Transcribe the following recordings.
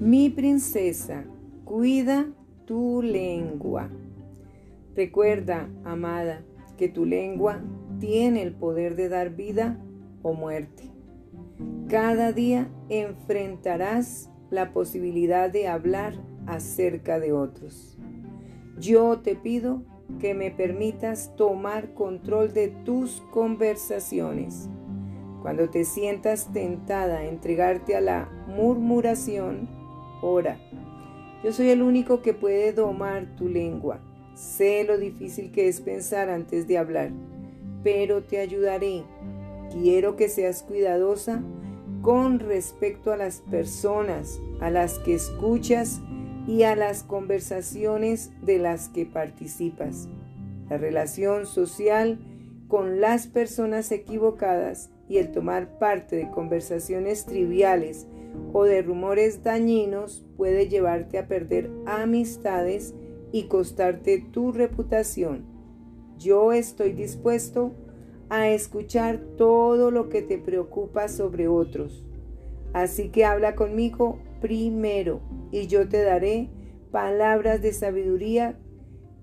Mi princesa, cuida tu lengua. Recuerda, amada, que tu lengua tiene el poder de dar vida o muerte. Cada día enfrentarás la posibilidad de hablar acerca de otros. Yo te pido que me permitas tomar control de tus conversaciones. Cuando te sientas tentada a entregarte a la murmuración, ora. Yo soy el único que puede domar tu lengua. Sé lo difícil que es pensar antes de hablar, pero te ayudaré. Quiero que seas cuidadosa con respecto a las personas a las que escuchas y a las conversaciones de las que participas. La relación social con las personas equivocadas y el tomar parte de conversaciones triviales o de rumores dañinos puede llevarte a perder amistades y costarte tu reputación. Yo estoy dispuesto a escuchar todo lo que te preocupa sobre otros. Así que habla conmigo primero y yo te daré palabras de sabiduría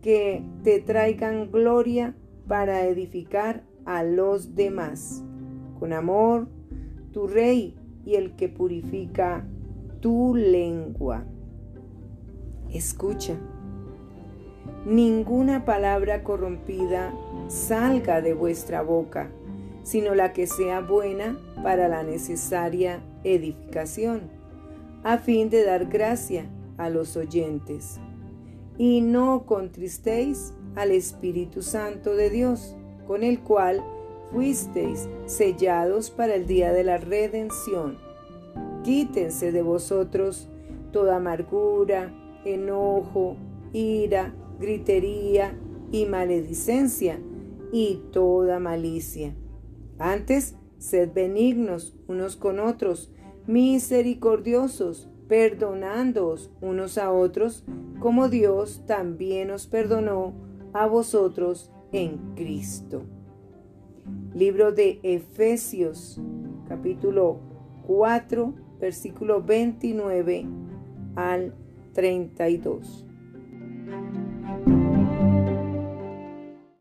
que te traigan gloria para edificar a los demás. Con amor, tu rey y el que purifica tu lengua. Escucha. Ninguna palabra corrompida salga de vuestra boca, sino la que sea buena para la necesaria edificación, a fin de dar gracia a los oyentes. Y no contristéis al Espíritu Santo de Dios, con el cual fuisteis sellados para el día de la redención. Quítense de vosotros toda amargura, enojo, ira, gritería y maledicencia y toda malicia. Antes, sed benignos unos con otros, misericordiosos, perdonándoos unos a otros, como Dios también os perdonó a vosotros en Cristo. Libro de Efesios, capítulo 4, versículo 29 al 32.